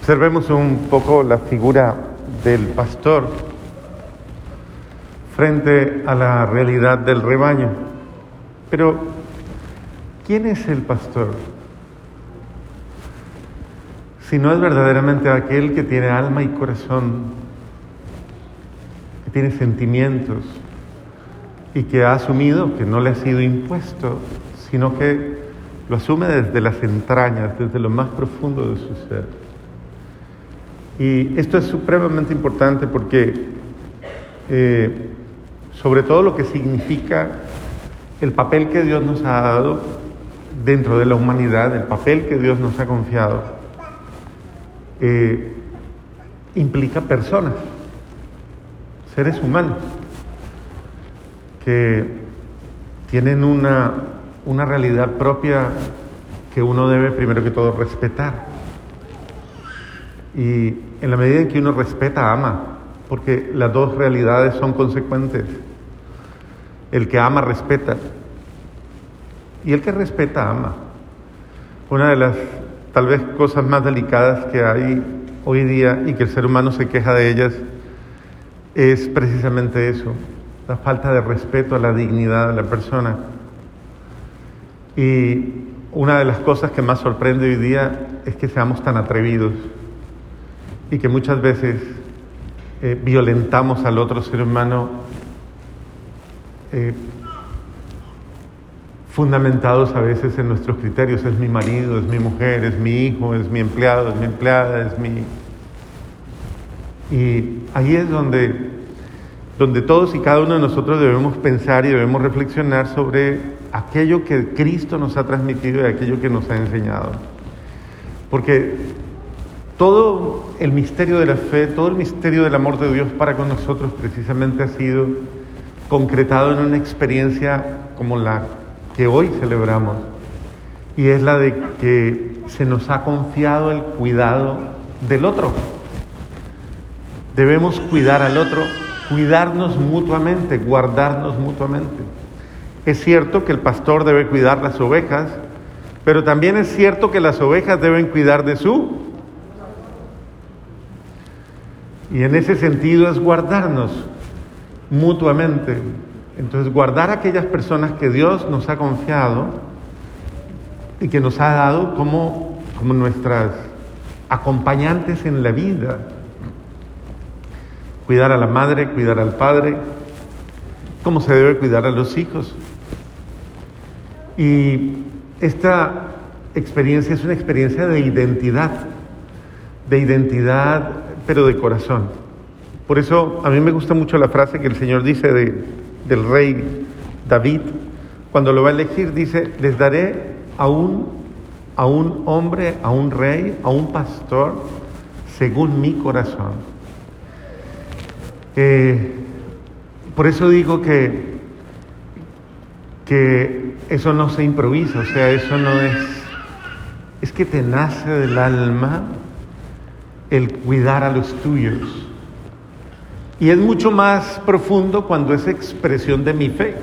Observemos un poco la figura del pastor frente a la realidad del rebaño. Pero, ¿quién es el pastor? Si no es verdaderamente aquel que tiene alma y corazón, que tiene sentimientos y que ha asumido que no le ha sido impuesto, sino que lo asume desde las entrañas, desde lo más profundo de su ser. Y esto es supremamente importante porque eh, sobre todo lo que significa el papel que Dios nos ha dado dentro de la humanidad, el papel que Dios nos ha confiado, eh, implica personas, seres humanos, que tienen una, una realidad propia que uno debe primero que todo respetar. Y en la medida en que uno respeta, ama, porque las dos realidades son consecuentes. El que ama, respeta. Y el que respeta, ama. Una de las tal vez cosas más delicadas que hay hoy día y que el ser humano se queja de ellas es precisamente eso, la falta de respeto a la dignidad de la persona. Y una de las cosas que más sorprende hoy día es que seamos tan atrevidos y que muchas veces eh, violentamos al otro ser humano eh, fundamentados a veces en nuestros criterios. Es mi marido, es mi mujer, es mi hijo, es mi empleado, es mi empleada, es mi... Y ahí es donde, donde todos y cada uno de nosotros debemos pensar y debemos reflexionar sobre aquello que Cristo nos ha transmitido y aquello que nos ha enseñado. Porque todo el misterio de la fe, todo el misterio del amor de Dios para con nosotros precisamente ha sido concretado en una experiencia como la que hoy celebramos. Y es la de que se nos ha confiado el cuidado del otro. Debemos cuidar al otro, cuidarnos mutuamente, guardarnos mutuamente. Es cierto que el pastor debe cuidar las ovejas, pero también es cierto que las ovejas deben cuidar de su y en ese sentido es guardarnos mutuamente. Entonces, guardar a aquellas personas que Dios nos ha confiado y que nos ha dado como, como nuestras acompañantes en la vida. Cuidar a la madre, cuidar al padre, como se debe cuidar a los hijos. Y esta experiencia es una experiencia de identidad, de identidad pero de corazón. Por eso a mí me gusta mucho la frase que el Señor dice de, del rey David, cuando lo va a elegir, dice, les daré a un, a un hombre, a un rey, a un pastor, según mi corazón. Eh, por eso digo que, que eso no se improvisa, o sea, eso no es, es que te nace del alma el cuidar a los tuyos. Y es mucho más profundo cuando es expresión de mi fe,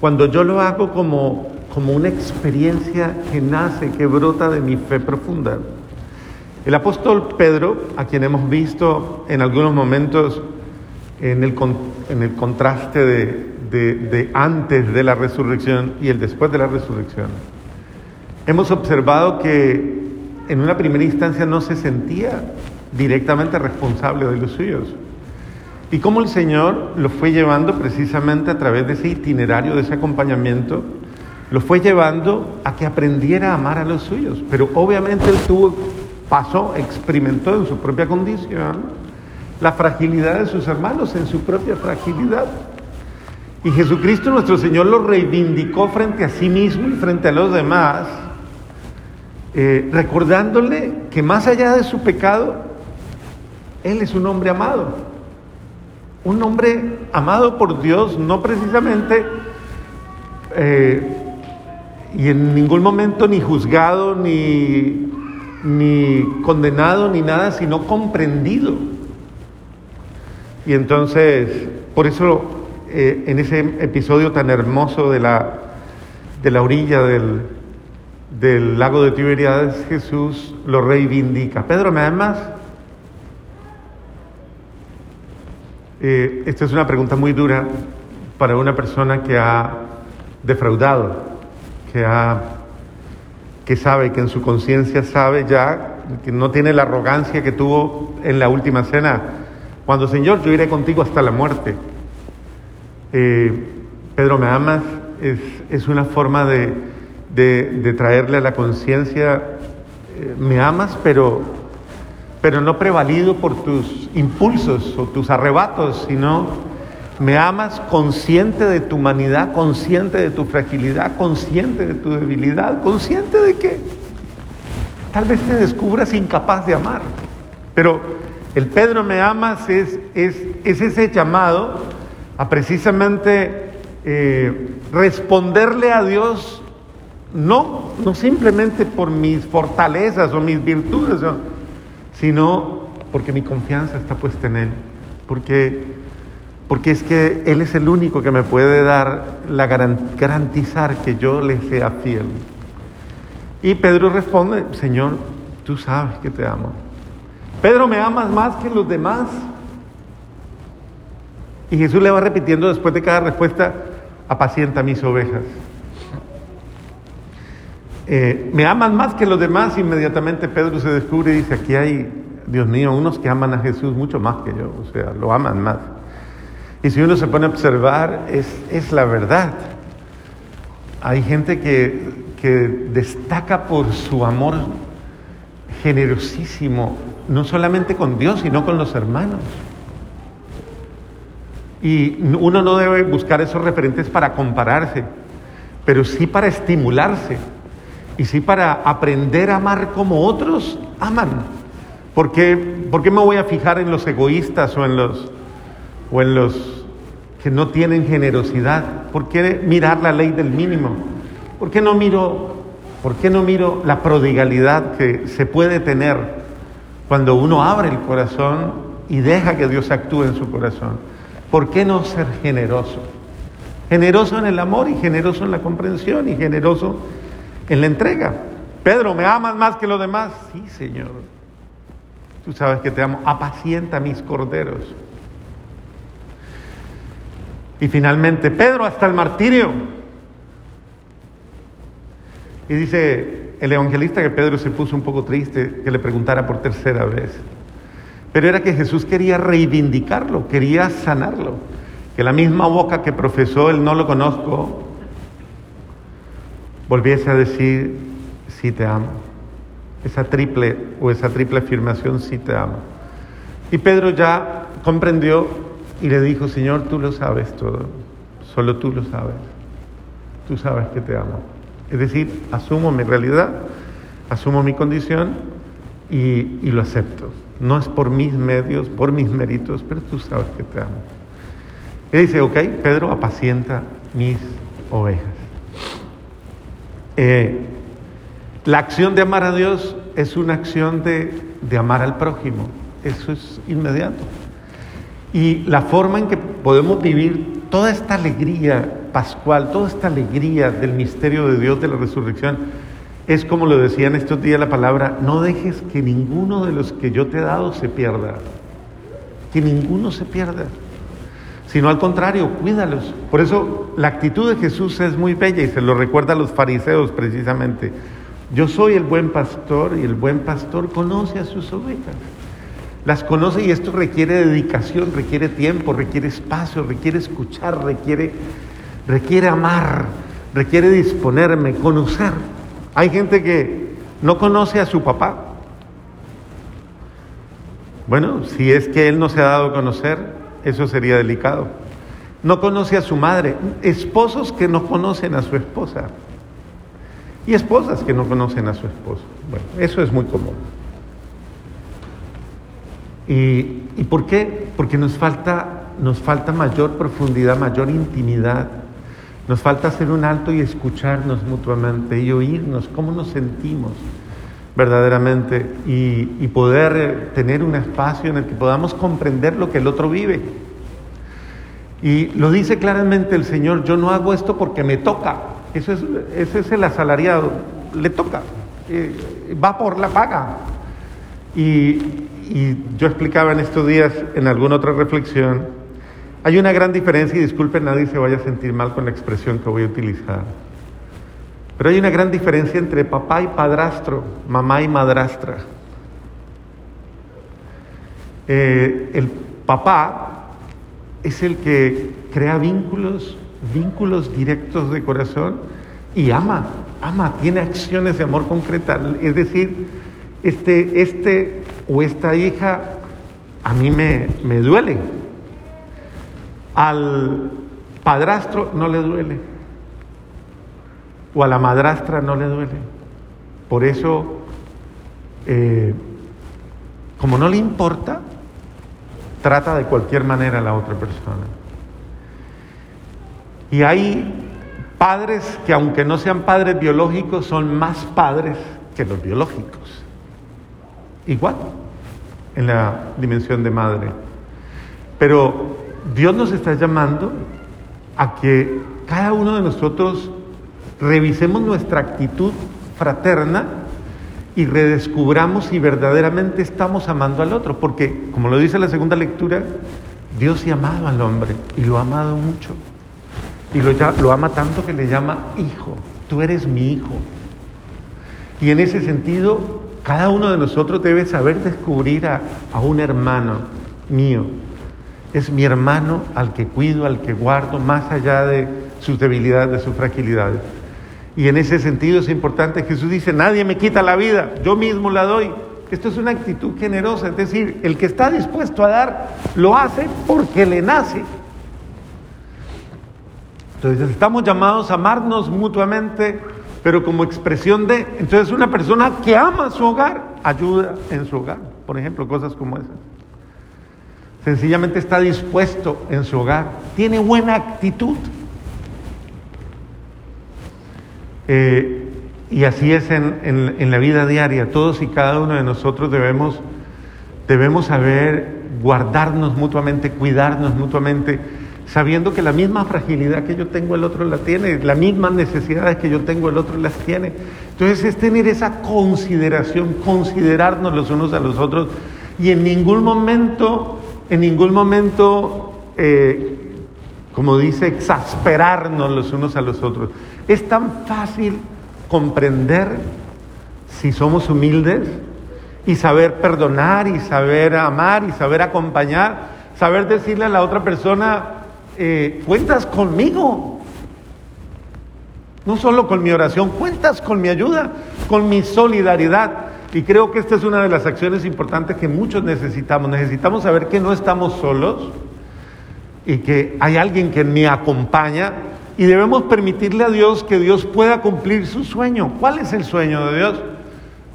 cuando yo lo hago como, como una experiencia que nace, que brota de mi fe profunda. El apóstol Pedro, a quien hemos visto en algunos momentos en el, en el contraste de, de antes de la resurrección y el después de la resurrección, hemos observado que en una primera instancia no se sentía directamente responsable de los suyos. Y cómo el Señor lo fue llevando precisamente a través de ese itinerario, de ese acompañamiento, lo fue llevando a que aprendiera a amar a los suyos. Pero obviamente él tuvo, pasó, experimentó en su propia condición la fragilidad de sus hermanos, en su propia fragilidad. Y Jesucristo nuestro Señor lo reivindicó frente a sí mismo y frente a los demás eh, recordándole que más allá de su pecado, Él es un hombre amado. Un hombre amado por Dios, no precisamente eh, y en ningún momento ni juzgado, ni, ni condenado, ni nada, sino comprendido. Y entonces, por eso, eh, en ese episodio tan hermoso de la, de la orilla del, del lago de Tiberiades, Jesús lo reivindica. Pedro, ¿me amas? Eh, esta es una pregunta muy dura para una persona que ha defraudado, que, ha, que sabe, que en su conciencia sabe ya, que no tiene la arrogancia que tuvo en la última cena, cuando Señor, yo iré contigo hasta la muerte. Eh, Pedro, ¿me amas? Es, es una forma de, de, traerle a la conciencia, eh, me amas, pero, pero no prevalido por tus impulsos o tus arrebatos, sino me amas consciente de tu humanidad, consciente de tu fragilidad, consciente de tu debilidad, consciente de que tal vez te descubras incapaz de amar. Pero el Pedro me amas es, es, es ese llamado a precisamente eh, responderle a Dios no, no simplemente por mis fortalezas o mis virtudes, sino porque mi confianza está puesta en Él. Porque, porque es que Él es el único que me puede dar, la garantizar que yo le sea fiel. Y Pedro responde, Señor, tú sabes que te amo. Pedro, ¿me amas más que los demás? Y Jesús le va repitiendo después de cada respuesta, apacienta mis ovejas. Eh, me aman más que los demás, inmediatamente Pedro se descubre y dice, aquí hay, Dios mío, unos que aman a Jesús mucho más que yo, o sea, lo aman más. Y si uno se pone a observar, es, la verdad. Hay gente que, que destaca por su amor generosísimo, no solamente con Dios, sino con los hermanos. Y uno no debe buscar esos referentes para compararse, pero sí para estimularse y sí para aprender a amar como otros aman. ¿Por qué, me voy a fijar en los egoístas o en los, o en los que no tienen generosidad? ¿Por qué mirar la ley del mínimo? ¿Por qué no miro, por qué no miro la prodigalidad que se puede tener cuando uno abre el corazón y deja que Dios actúe en su corazón? ¿Por qué no ser generoso? Generoso en el amor y generoso en la comprensión y generoso en la entrega. Pedro, ¿me amas más que los demás? Sí, Señor. Tú sabes que te amo. Apacienta mis corderos. Y finalmente, Pedro, hasta el martirio. Y dice el evangelista que Pedro se puso un poco triste que le preguntara por tercera vez. Pero era que Jesús quería reivindicarlo, quería sanarlo. Que la misma boca que profesó el no lo conozco, volviese a decir, sí te amo. Esa triple o esa triple afirmación, sí te amo. Y Pedro ya comprendió y le dijo, Señor, tú lo sabes todo, solo tú lo sabes. Tú sabes que te amo. Es decir, asumo mi realidad, asumo mi condición y, y lo acepto. No es por mis medios, por mis méritos, pero tú sabes que te amo. Y dice, ok, Pedro, apacienta mis ovejas. Eh, la acción de amar a Dios es una acción de, de amar al prójimo. Eso es inmediato. Y la forma en que podemos vivir toda esta alegría pascual, toda esta alegría del misterio de Dios de la resurrección, es como lo decía en estos días la palabra, no dejes que ninguno de los que yo te he dado se pierda, que ninguno se pierda sino al contrario, cuídalos. Por eso la actitud de Jesús es muy bella y se lo recuerda a los fariseos precisamente. Yo soy el buen pastor y el buen pastor conoce a sus ovejas. Las conoce y esto requiere dedicación, requiere tiempo, requiere espacio, requiere escuchar, requiere, requiere amar, requiere disponerme, conocer. Hay gente que no conoce a su papá. Bueno, si es que él no se ha dado a conocer, eso sería delicado. No conoce a su madre, esposos que no conocen a su esposa y esposas que no conocen a su esposo. Bueno, eso es muy común. ¿Y, ¿Y, por qué? Porque nos falta, nos falta mayor profundidad, mayor intimidad. Nos falta hacer un alto y escucharnos mutuamente y oírnos, cómo nos sentimos verdaderamente y, poder tener un espacio en el que podamos comprender lo que el otro vive. Y lo dice claramente el Señor, yo no hago esto porque me toca. Eso es, ese es el asalariado. le toca, eh, va por la paga. Y, y yo explicaba en estos días, en alguna otra reflexión, hay una gran diferencia, y disculpen, nadie se vaya a sentir mal con la expresión que voy a utilizar, pero hay una gran diferencia entre papá y padrastro, mamá y madrastra. Eh, el papá es el que crea vínculos, vínculos directos de corazón y ama, ama, tiene acciones de amor concretas. Es decir, este, este o esta hija a mí me, me duele. Al padrastro no le duele. O a la madrastra no le duele. Por eso, eh, como no le importa, trata de cualquier manera a la otra persona. Y hay padres que aunque no sean padres biológicos, son más padres que los biológicos. Igual, en la dimensión de madre. Pero Dios nos está llamando a que cada uno de nosotros revisemos nuestra actitud fraterna y redescubramos si verdaderamente estamos amando al otro, porque como lo dice la segunda lectura, Dios ha amado al hombre y lo ha amado mucho. Y lo, lo ama tanto que le llama hijo, tú eres mi hijo. Y en ese sentido, cada uno de nosotros debe saber descubrir a, a un hermano mío. Es mi hermano al que cuido, al que guardo, más allá de sus debilidades, de sus fragilidades. Y en ese sentido es importante, Jesús dice, nadie me quita la vida, yo mismo la doy. Esto es una actitud generosa, es decir, el que está dispuesto a dar, lo hace porque le nace. Entonces estamos llamados a amarnos mutuamente, pero como expresión de, entonces una persona que ama su hogar, ayuda en su hogar, por ejemplo, cosas como esas. Sencillamente está dispuesto en su hogar, tiene buena actitud. Eh, y así es en, la vida diaria. Todos y cada uno de nosotros debemos, debemos saber guardarnos mutuamente, cuidarnos mutuamente, sabiendo que la misma fragilidad que yo tengo el otro la tiene, las mismas necesidades que yo tengo el otro las tiene. Entonces es tener esa consideración, considerarnos los unos a los otros y en ningún momento, en ningún momento, eh, como dice, exasperarnos los unos a los otros. Es tan fácil comprender si somos humildes y saber perdonar y saber amar y saber acompañar, saber decirle a la otra persona, eh, cuentas conmigo. No solo con mi oración, cuentas con mi ayuda, con mi solidaridad. Y creo que esta es una de las acciones importantes que muchos necesitamos. Necesitamos saber que no estamos solos y que hay alguien que me acompaña y debemos permitirle a Dios que Dios pueda cumplir su sueño. ¿Cuál es el sueño de Dios?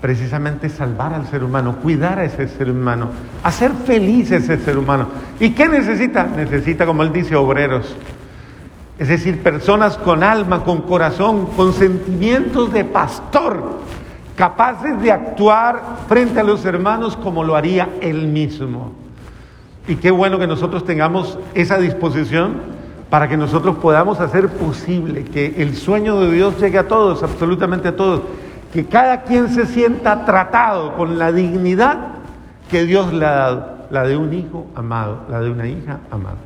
Precisamente salvar al ser humano, cuidar a ese ser humano, hacer feliz a ese ser humano. ¿Y qué necesita? Necesita, como él dice, obreros. Es decir, personas con alma, con corazón, con sentimientos de pastor, capaces de actuar frente a los hermanos como lo haría él mismo. Y qué bueno que nosotros tengamos esa disposición para que nosotros podamos hacer posible que el sueño de Dios llegue a todos, absolutamente a todos, que cada quien se sienta tratado con la dignidad que Dios le ha dado, la de un hijo amado, la de una hija amada.